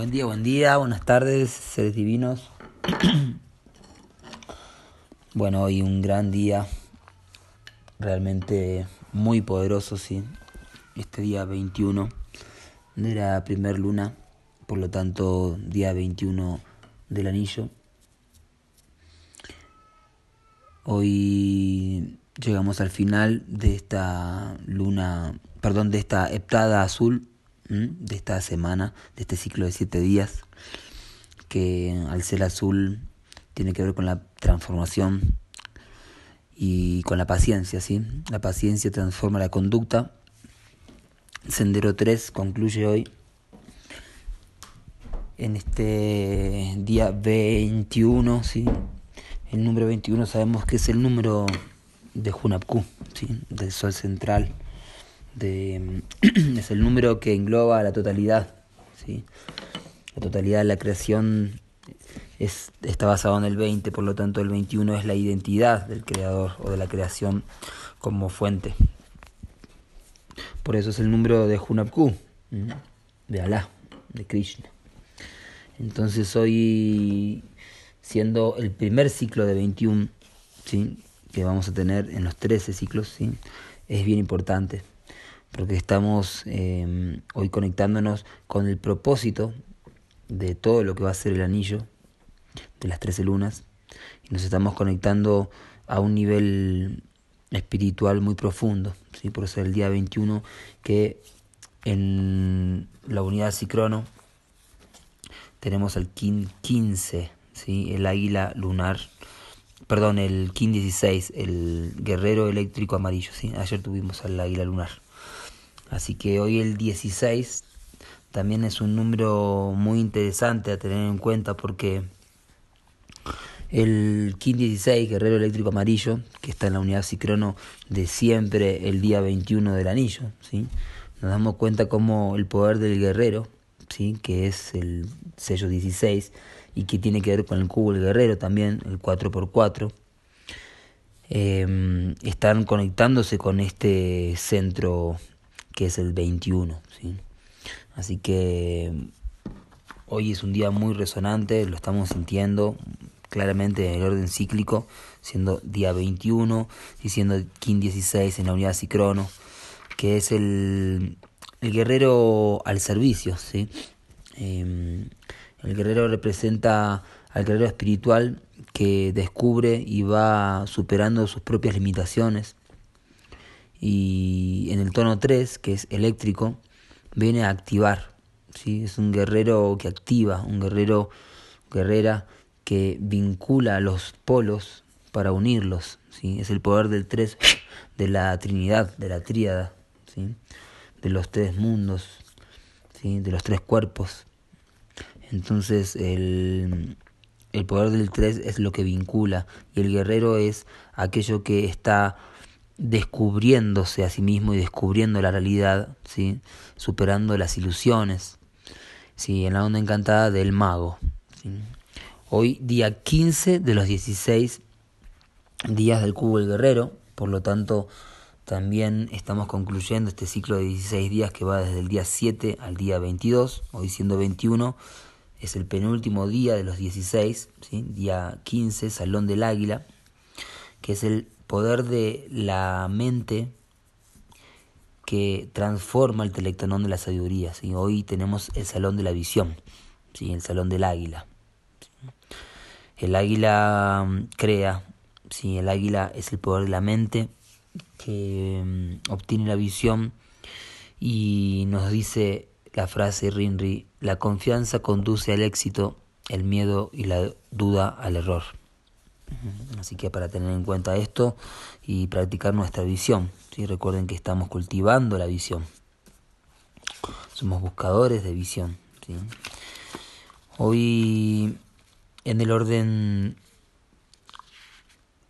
Buen día, buen día, buenas tardes, seres divinos. bueno, hoy un gran día, realmente muy poderoso, sí. Este día 21 de la primer luna, por lo tanto, día 21 del anillo. Hoy llegamos al final de esta luna, perdón, de esta heptada azul de esta semana, de este ciclo de siete días, que al ser azul tiene que ver con la transformación y con la paciencia, ¿sí? La paciencia transforma la conducta. Sendero 3 concluye hoy en este día 21, ¿sí? El número 21 sabemos que es el número de Hunapku, ¿sí? Del Sol Central de, es el número que engloba la totalidad. ¿sí? La totalidad de la creación es, está basado en el 20, por lo tanto el 21 es la identidad del creador o de la creación como fuente. Por eso es el número de Hunapku, de Alá, de Krishna. Entonces hoy, siendo el primer ciclo de 21, ¿sí? que vamos a tener en los 13 ciclos, es bien importante porque estamos em, hoy conectándonos con el propósito de todo lo que va a ser el anillo de las trece lunas y nos estamos conectando a un nivel espiritual muy profundo, ¿sí? por eso el día 21 que en la unidad Cicrono tenemos el Kin 15, ¿sí? el águila lunar, perdón, el Kin 16, el guerrero eléctrico amarillo, ¿sí? ayer tuvimos al águila lunar. Así que hoy el 16 también es un número muy interesante a tener en cuenta porque el King 16, Guerrero Eléctrico Amarillo, que está en la unidad Cicrono de siempre el día 21 del anillo, ¿sí? nos damos cuenta como el poder del guerrero, ¿sí? que es el sello 16 y que tiene que ver con el cubo del guerrero también, el 4x4, eh, están conectándose con este centro que es el 21. ¿sí? Así que hoy es un día muy resonante, lo estamos sintiendo claramente en el orden cíclico, siendo día 21 y siendo King 16 en la unidad Cicrono, que es el, el guerrero al servicio. ¿sí? Em, el guerrero representa al guerrero espiritual que descubre y va superando sus propias limitaciones y en el tono 3, que es eléctrico, viene a activar. ¿sí? Es un guerrero que activa, un guerrero, guerrera que vincula los polos para unirlos. ¿sí? Es el poder del 3 de la Trinidad, de la tríada, ¿sí? de los tres mundos, ¿sí? de los tres cuerpos. Entonces el, el poder del 3 es lo que vincula y el guerrero es aquello que está descubriéndose a sí mismo y descubriendo la realidad, ¿sí? superando las ilusiones, ¿sí? en la onda encantada del mago. Hoy día 15 de los 16 días del cubo del guerrero, por lo tanto también estamos concluyendo este ciclo de 16 días que va desde el día 7 al día 22, hoy siendo 21 es el penúltimo día de los 16, ¿sí? día 15, Salón del Águila, que es el poder de la mente que transforma el telectonón de la sabiduría. ¿sí? Hoy tenemos el salón de la visión, ¿sí? el salón del águila. El águila mm, crea, ¿sí? el águila es el poder de la mente que mm, obtiene la visión y nos dice la frase Rinri, la confianza conduce al éxito, el miedo y la duda al error. Así que para tener en cuenta esto y practicar nuestra visión, ¿sí? recuerden que estamos cultivando la visión. Somos buscadores de visión. Hoy en el orden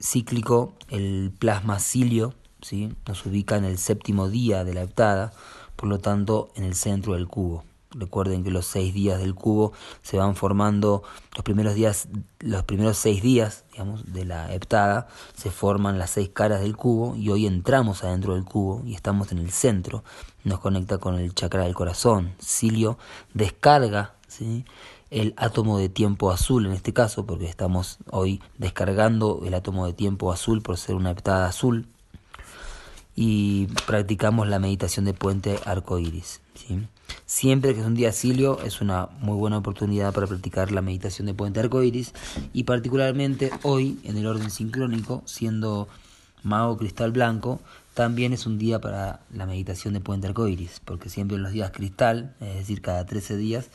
cíclico, el plasma cilio ¿sí? nos ubica en el séptimo día de la heptada, por lo tanto en el centro del cubo. Recuerden que los seis días del cubo se van formando, los primeros días, los primeros seis días, digamos, de la heptada, se forman las seis caras del cubo y hoy entramos adentro del cubo y estamos en el centro. Nos conecta con el chakra del corazón. Silio descarga el átomo de tiempo azul en este caso, porque estamos hoy descargando el átomo de tiempo azul por ser una heptada azul y practicamos la meditación de puente arcoíris. ¿sí? Siempre que es un día silio es una muy buena oportunidad para practicar la meditación de puente arcoíris y particularmente hoy en el orden sincrónico, siendo mago cristal blanco, también es un día para la meditación de puente arcoíris, porque siempre en los días cristal, es decir, cada 13 días,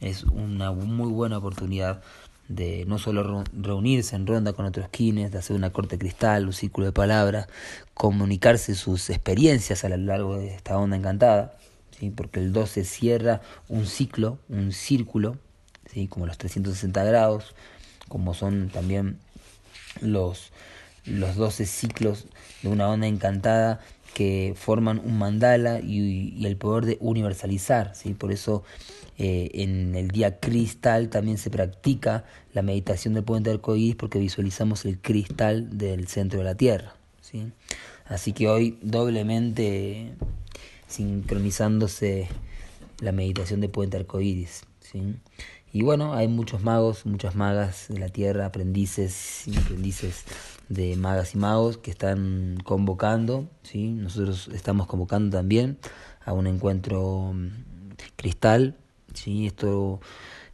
es una muy buena oportunidad de no solo reunirse en ronda con otros kines, de hacer una corte cristal, un círculo de palabras, comunicarse sus experiencias a lo largo de esta onda encantada, porque el 12 cierra un ciclo, un círculo, ¿sí? como los 360 grados, como son también los, los 12 ciclos de una onda encantada que forman un mandala y, el poder de universalizar, ¿sí? por eso eh, en el día cristal también se practica la meditación del puente arcoíris porque visualizamos el cristal del centro de la Tierra. ¿sí? Así que hoy doblemente sincronizándose la meditación de puente arcoíris. ¿sí? Y bueno, hay muchos magos, muchas magas de la Tierra, aprendices y aprendices de magas y magos que están convocando. ¿sí? Nosotros estamos convocando también a un encuentro mm, cristal ¿sí? Esto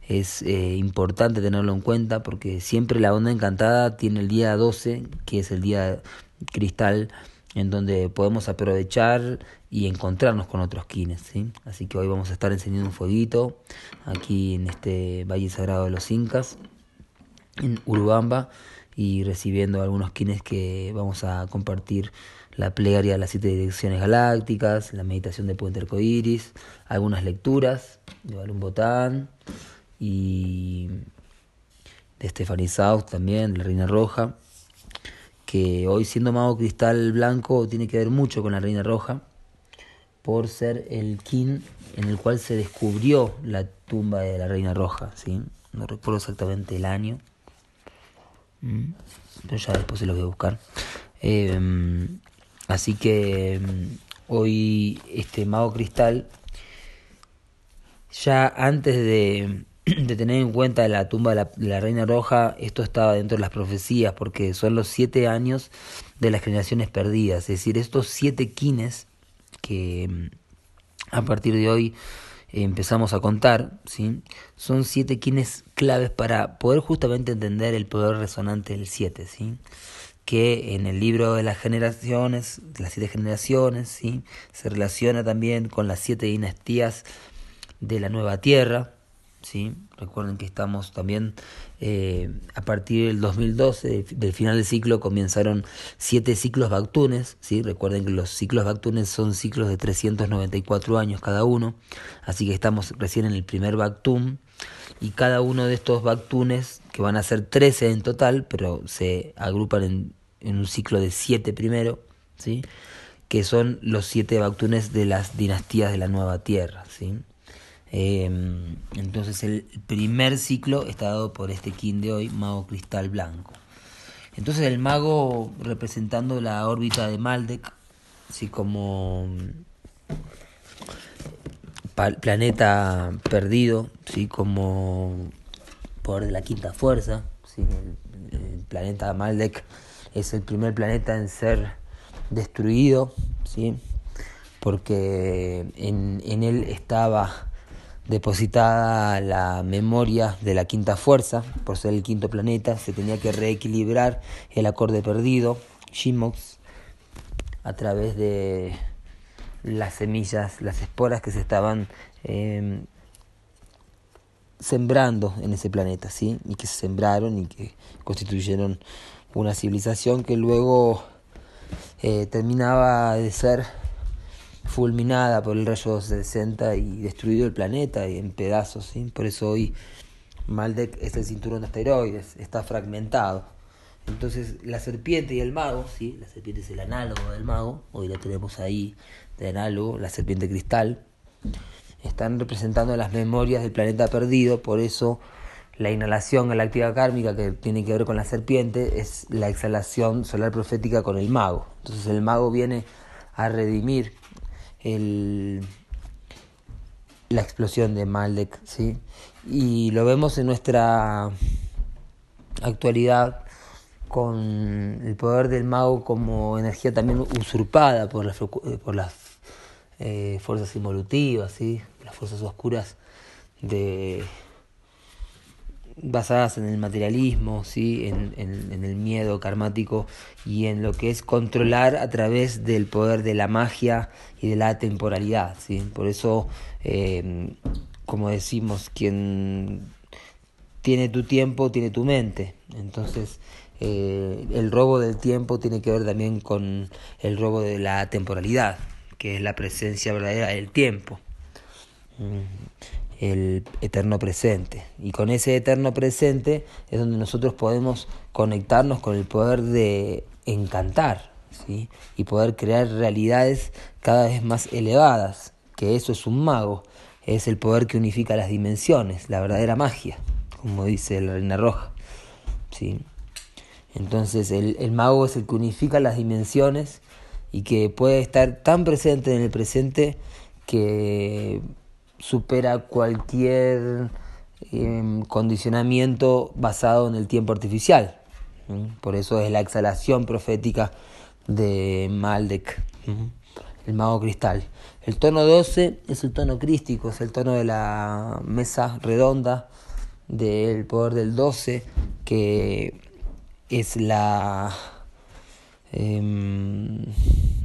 es eh, importante tenerlo en cuenta porque siempre la onda encantada tiene el día 12, que es el día cristal, en donde podemos aprovechar y encontrarnos con otros quines. ¿sí? Así que hoy vamos a estar encendiendo un fueguito aquí en este Valle Sagrado de los Incas, en Urubamba, y recibiendo algunos quines que vamos a compartir la plegaria de las siete direcciones galácticas, la meditación de Puente Arcoiris, algunas lecturas de Balún Botán y de Stephanie South también, de la Reina Roja, que hoy siendo mago cristal blanco tiene que ver mucho con la Reina Roja, por ser el kin en el cual se descubrió la tumba de la Reina Roja, ¿sí? no recuerdo exactamente el año, mm, pero ya después se lo voy a buscar. Eh, Así que mm, hoy este mago cristal, ya antes de, de, tener en cuenta la tumba de la, reina roja, esto estaba dentro de las profecías, porque son los siete años de las generaciones perdidas, es decir, estos siete quines que mm, a partir de hoy empezamos a contar, ¿sí? son siete quines claves para poder justamente entender el poder resonante del siete. ¿sí? que en el libro de las generaciones, de las siete generaciones, ¿sí? se relaciona también con las siete dinastías de la nueva tierra. ¿Sí? Recuerden que estamos también eh, a partir del 2012, del final del ciclo, comenzaron siete ciclos Bactunes. ¿sí? Recuerden que los ciclos Bactunes son ciclos de 394 años cada uno, así que estamos recién en el primer Bactun. Y cada uno de estos Bactunes, que van a ser 13 en total, pero se agrupan en un ciclo de siete primero, ¿sí? que son los siete Bactunes de las dinastías de la Nueva Tierra. ¿sí? Em, entonces el primer ciclo está dado por este kin de hoy, Mago Cristal Blanco. Entonces el mago representando la órbita de Maldek, así como planeta perdido, ¿sí? como por la quinta fuerza, el, el planeta Maldek es el primer planeta en ser destruido, ¿sí? porque en, en él estaba depositada la memoria de la quinta fuerza, por ser el quinto planeta, se tenía que reequilibrar el acorde perdido, Shimox, a través de las semillas, las esporas que se estaban em, sembrando en ese planeta, ¿sí? Y que se sembraron y que constituyeron una civilización que luego eh, terminaba de ser fulminada por el rayo 60 y destruido el planeta y en pedazos. ¿sí? Por eso hoy Maldek es el cinturón de asteroides, está fragmentado. Entonces la serpiente y el mago, ¿sí? la serpiente es el análogo del mago, hoy la tenemos ahí de análogo, la serpiente cristal. están representando las memorias del planeta perdido, por eso la inhalación galáctica kármica que tiene que ver con la serpiente es la exhalación solar profética con el mago. Entonces el mago viene a redimir el, la explosión de Maldek, ¿sí? Y lo vemos en nuestra actualidad con el poder del mago como energía también usurpada por las, por las eh, fuerzas involutivas, ¿sí? las fuerzas oscuras de basadas en el materialismo, ¿sí? En, en, el miedo karmático y en lo que es controlar a través del poder de la magia y de la temporalidad. ¿sí? Por eso, eh, como decimos, quien tiene tu tiempo, tiene tu mente. Entonces, eh, el robo del tiempo tiene que ver también con el robo de la temporalidad, que es la presencia verdadera del tiempo. Mm el eterno presente. Y con ese eterno presente es donde nosotros podemos conectarnos con el poder de encantar ¿sí? y poder crear realidades cada vez más elevadas, que eso es un mago, es el poder que unifica las dimensiones, la verdadera magia, como dice la Reina Roja. ¿sí? Entonces el, el mago es el que unifica las dimensiones y que puede estar tan presente en el presente que supera cualquier em, condicionamiento basado en el tiempo artificial. Por eso es la exhalación profética de Maldek, el mago cristal. El tono 12 es el tono crístico, es el tono de la mesa redonda del poder del 12, que es la em,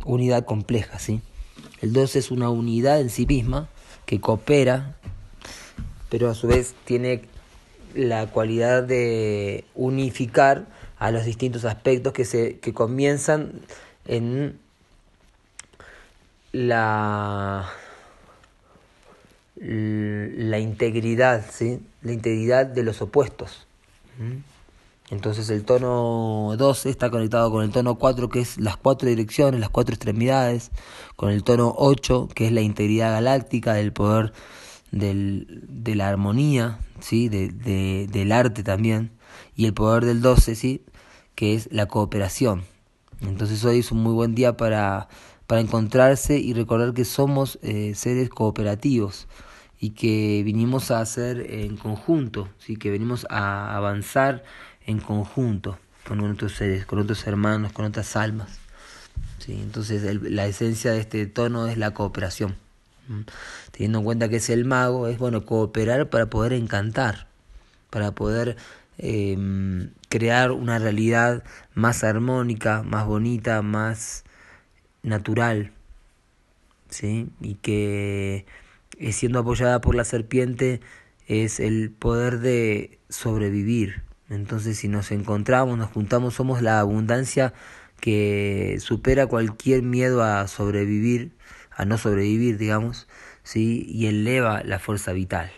unidad compleja. ¿sí? El 12 es una unidad en sí misma que coopera, pero a su vez tiene la cualidad de unificar a los distintos aspectos que se que comienzan en la la integridad, ¿sí? La integridad de los opuestos. Entonces el tono 12 está conectado con el tono 4 que es las cuatro direcciones, las cuatro extremidades, con el tono 8 que es la integridad galáctica, del poder del, de la armonía, ¿sí? De, de, del arte también, y el poder del 12 ¿sí? que es la cooperación. Entonces hoy es un muy buen día para, para encontrarse y recordar que somos eh, seres cooperativos y que vinimos a hacer en conjunto, ¿sí? que venimos a avanzar en conjunto con otros seres, con otros hermanos, con otras almas. ¿sí? Entonces la esencia de este tono es la cooperación. Teniendo en cuenta que es el mago, es bueno cooperar para poder encantar, para poder em, crear una realidad más armónica, más bonita, más natural, ¿sí? y que siendo apoyada por la serpiente es el poder de sobrevivir, entonces si nos encontramos, nos juntamos, somos la abundancia que supera cualquier miedo a sobrevivir, a no sobrevivir, digamos, ¿sí? y eleva la fuerza vital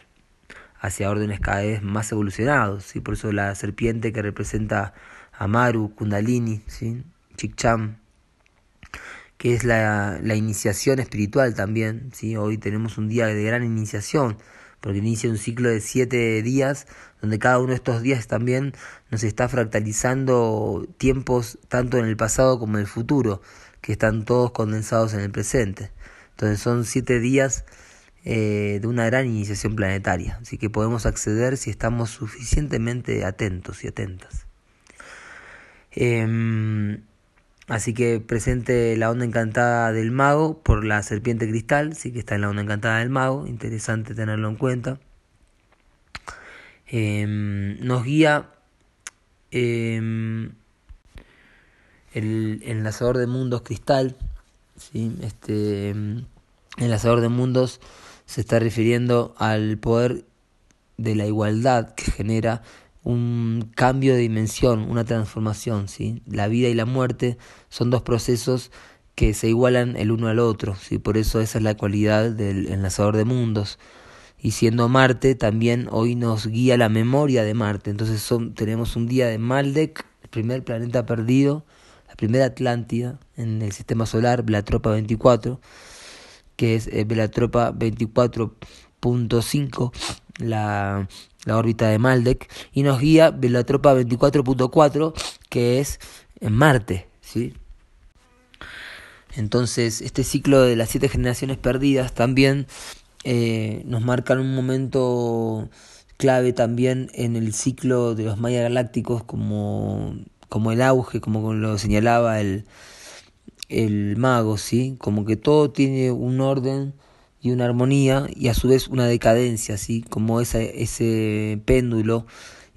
hacia órdenes cada vez más evolucionados. ¿sí? Por eso la serpiente que representa a Maru, Kundalini, ¿sí? Chikcham, que es la, la iniciación espiritual también. ¿sí? Hoy tenemos un día de gran iniciación porque inicia un ciclo de siete días, donde cada uno de estos días también nos está fractalizando tiempos tanto en el pasado como en el futuro, que están todos condensados en el presente. Entonces son siete días eh, de una gran iniciación planetaria, así que podemos acceder si estamos suficientemente atentos y atentas. Em, Así que presente la onda encantada del mago por la serpiente cristal, sí que está en la onda encantada del mago, interesante tenerlo en cuenta. Em, nos guía em, el enlazador de mundos cristal, ¿sí? este em, enlazador de mundos se está refiriendo al poder de la igualdad que genera un cambio de dimensión, una transformación, ¿sí? La vida y la muerte son dos procesos que se igualan el uno al otro, ¿sí? Por eso esa es la cualidad del enlazador de mundos. Y siendo Marte, también hoy nos guía la memoria de Marte. Entonces son, tenemos un día de Maldek, el primer planeta perdido, la primera Atlántida en el sistema solar, la Tropa 24, que es eh, Velatropa 24.5, la, la órbita de Maldek, y nos guía Velatropa 24.4, que es en Marte, ¿sí? Entonces, este ciclo de las siete generaciones perdidas también eh, nos marcan un momento clave también en el ciclo de los Maya Galácticos como, como el auge, como lo señalaba el, el mago, ¿sí? Como que todo tiene un orden y una armonía y a su vez una decadencia, ¿sí? Como esa, ese péndulo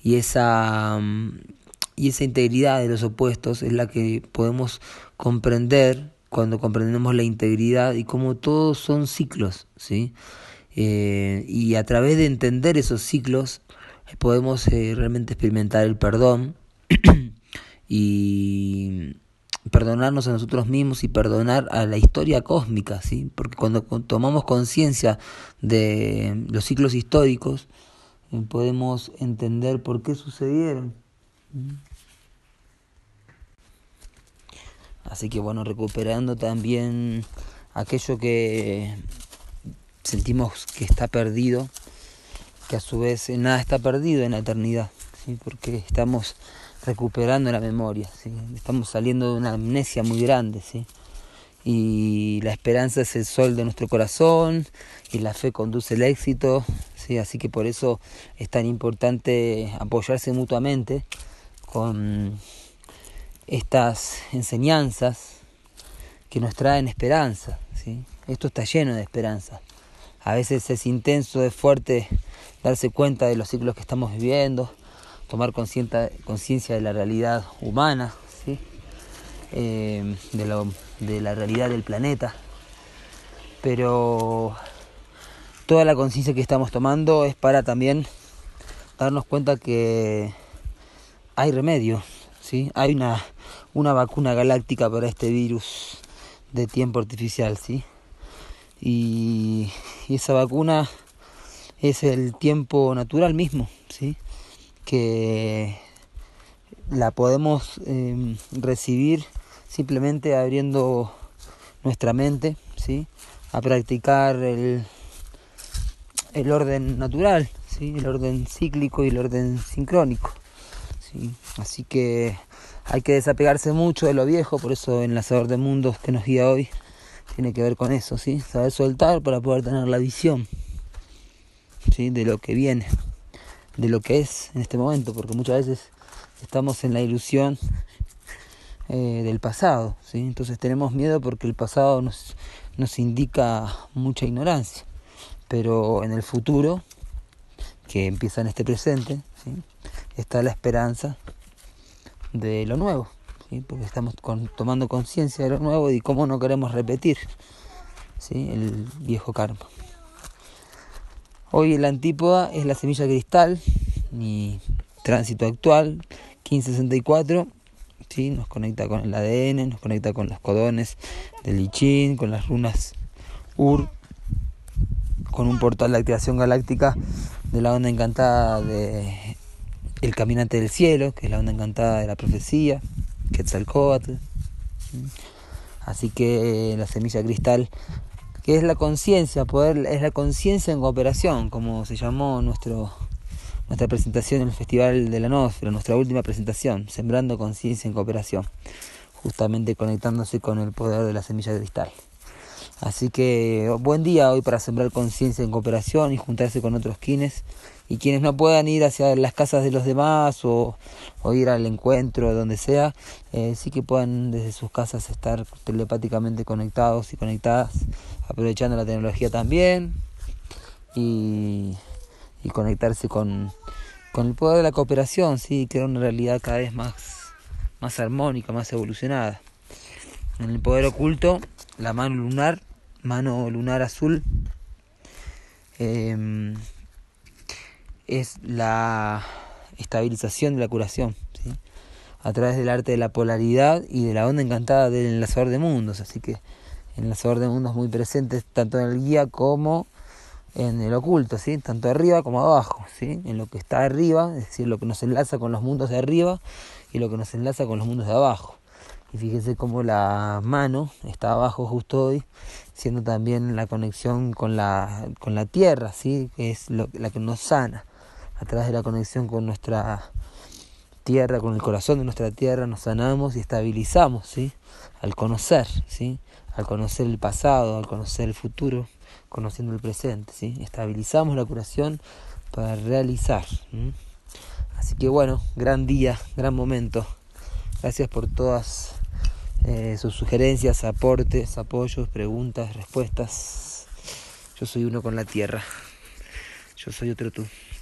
y esa, y esa integridad de los opuestos es la que podemos comprender cuando comprendemos la integridad y como todos son ciclos, ¿sí? Eh, y a través de entender esos ciclos podemos eh, realmente experimentar el perdón y perdonarnos a nosotros mismos y perdonar a la historia cósmica, ¿sí? Porque cuando tomamos conciencia de los ciclos históricos, eh, podemos entender por qué sucedieron. Así que bueno, recuperando también aquello que sentimos que está perdido, que a su vez nada está perdido en la eternidad, ¿sí? porque estamos recuperando la memoria, estamos saliendo de una amnesia muy grande, ¿sí? y la esperanza es el sol de nuestro corazón y la fe conduce el éxito, ¿sí? así que por eso es tan importante apoyarse mutuamente con estas enseñanzas que nos traen esperanza. ¿sí? Esto está lleno de esperanza. A veces es intenso, es fuerte darse cuenta de los ciclos que estamos viviendo, tomar conciencia de la realidad humana, ¿sí? Eh, de, de la realidad del planeta. Pero toda la conciencia que estamos tomando es para también darnos cuenta que hay remedio, ¿sí? hay una, una vacuna galáctica para este virus de tiempo artificial. ¿sí? y, esa vacuna es el tiempo natural mismo, ¿sí? Que la podemos em, recibir simplemente abriendo nuestra mente ¿sí? a practicar el, el orden natural, ¿sí? el orden cíclico y el orden sincrónico. ¿sí? Así que hay que desapegarse mucho de lo viejo, por eso en la Sabor de Mundos que nos guía hoy tiene que ver con eso, ¿sí? Saber soltar para poder tener la visión, ¿sí? De lo que viene, de lo que es en este momento, porque muchas veces estamos en la ilusión eh, del pasado, ¿sí? Entonces tenemos miedo porque el pasado nos, nos indica mucha ignorancia, pero en el futuro, que empieza en este presente, ¿sí? está la esperanza de lo nuevo porque estamos tomando conciencia de lo nuevo y cómo no queremos repetir ¿sí? el viejo karma. Hoy la antípoda es la semilla cristal, mi tránsito actual, 1564, ¿sí? nos conecta con el ADN, nos conecta con los codones del Lichin, con las runas Ur, con un portal de activación galáctica de la onda encantada de El Caminante del Cielo, que es la onda encantada de la profecía, Quetzalcoatl. Así que la semilla cristal, que es la conciencia, poder, es la conciencia en cooperación, como se llamó nuestro, nuestra presentación en el Festival de la Nosfera, nuestra última presentación, Sembrando Conciencia en Cooperación, justamente conectándose con el poder de la semilla cristal. Así que buen día hoy para sembrar conciencia en cooperación y juntarse con otros quienes y quienes no puedan ir hacia las casas de los demás o, ir al encuentro donde sea, eh, sí que puedan desde sus casas estar telepáticamente conectados y conectadas, aprovechando la tecnología también y, y conectarse con, con el poder de la cooperación, sí, crear una realidad cada vez más, más armónica, más evolucionada. En el poder oculto, la mano lunar, mano lunar azul, em, es la estabilización de la curación, a través del arte de la polaridad y de la onda encantada del enlazador de mundos. Así que el enlazador de mundos muy presente tanto en el guía como en el oculto, ¿sí? tanto arriba como abajo, ¿sí? en lo que está arriba, es decir, lo que nos enlaza con los mundos de arriba y lo que nos enlaza con los mundos de abajo. Y fíjense cómo la mano está abajo justo hoy siendo también la conexión con la, con la tierra, ¿sí? que es la que nos sana. A través de la conexión con nuestra tierra, con el corazón de nuestra tierra, nos sanamos y estabilizamos, ¿sí? al conocer, ¿sí? al conocer el pasado, al conocer el futuro, conociendo el presente. ¿sí? Estabilizamos la curación para realizar. Así que bueno, gran día, gran momento. Gracias por todas eh, sus sugerencias, aportes, apoyos, preguntas, respuestas. Yo soy uno con la tierra. Yo soy otro tú.